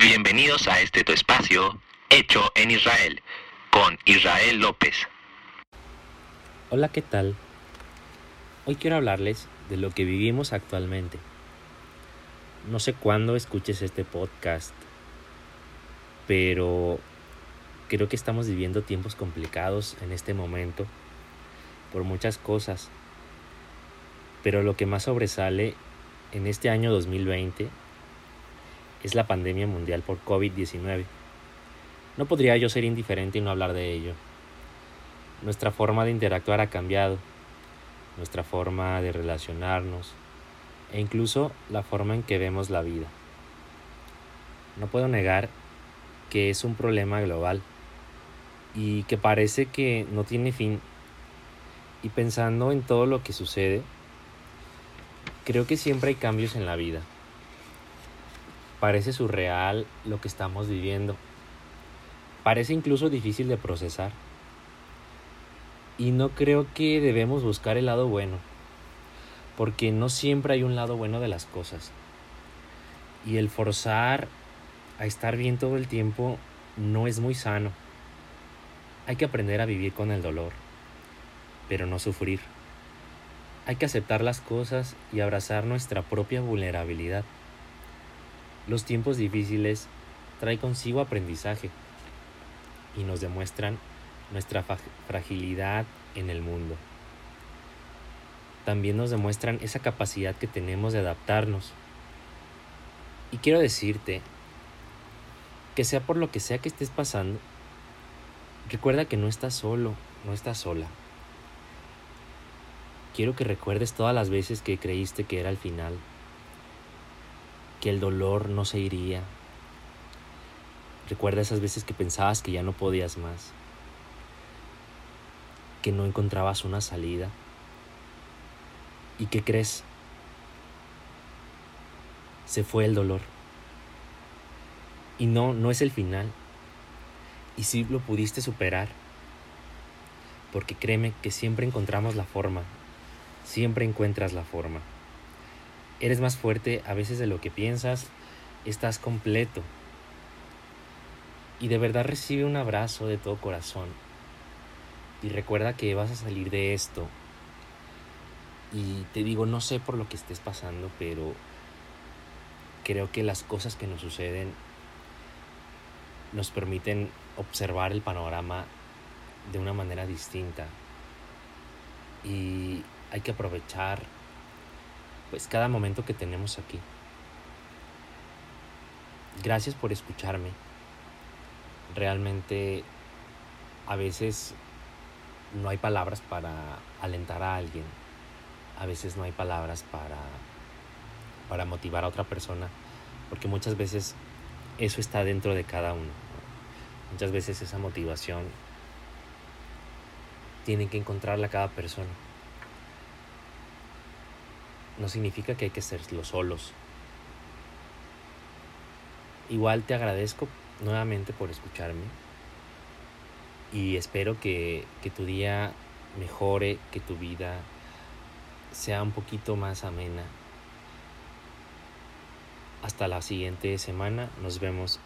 Bienvenidos a este tu espacio, Hecho en Israel, con Israel López. Hola, ¿qué tal? Hoy quiero hablarles de lo que vivimos actualmente. No sé cuándo escuches este podcast, pero creo que estamos viviendo tiempos complicados en este momento por muchas cosas. Pero lo que más sobresale en este año 2020 es la pandemia mundial por COVID-19. No podría yo ser indiferente y no hablar de ello. Nuestra forma de interactuar ha cambiado, nuestra forma de relacionarnos e incluso la forma en que vemos la vida. No puedo negar que es un problema global y que parece que no tiene fin. Y pensando en todo lo que sucede, creo que siempre hay cambios en la vida. Parece surreal lo que estamos viviendo. Parece incluso difícil de procesar. Y no creo que debemos buscar el lado bueno, porque no siempre hay un lado bueno de las cosas. Y el forzar a estar bien todo el tiempo no es muy sano. Hay que aprender a vivir con el dolor, pero no sufrir. Hay que aceptar las cosas y abrazar nuestra propia vulnerabilidad. Los tiempos difíciles traen consigo aprendizaje y nos demuestran nuestra fragilidad en el mundo. También nos demuestran esa capacidad que tenemos de adaptarnos. Y quiero decirte que sea por lo que sea que estés pasando, recuerda que no estás solo, no estás sola. Quiero que recuerdes todas las veces que creíste que era el final, que el dolor no se iría. Recuerda esas veces que pensabas que ya no podías más, que no encontrabas una salida. ¿Y qué crees? Se fue el dolor. Y no, no es el final. Y sí lo pudiste superar. Porque créeme que siempre encontramos la forma. Siempre encuentras la forma. Eres más fuerte a veces de lo que piensas. Estás completo. Y de verdad recibe un abrazo de todo corazón. Y recuerda que vas a salir de esto. Y te digo, no sé por lo que estés pasando, pero creo que las cosas que nos suceden nos permiten observar el panorama de una manera distinta. Y hay que aprovechar pues cada momento que tenemos aquí. Gracias por escucharme. Realmente a veces no hay palabras para alentar a alguien. A veces no hay palabras para para motivar a otra persona, porque muchas veces eso está dentro de cada uno. Muchas veces esa motivación tiene que encontrarla cada persona no significa que hay que los solos. Igual te agradezco nuevamente por escucharme y espero que, que tu día mejore, que tu vida sea un poquito más amena. Hasta la siguiente semana, nos vemos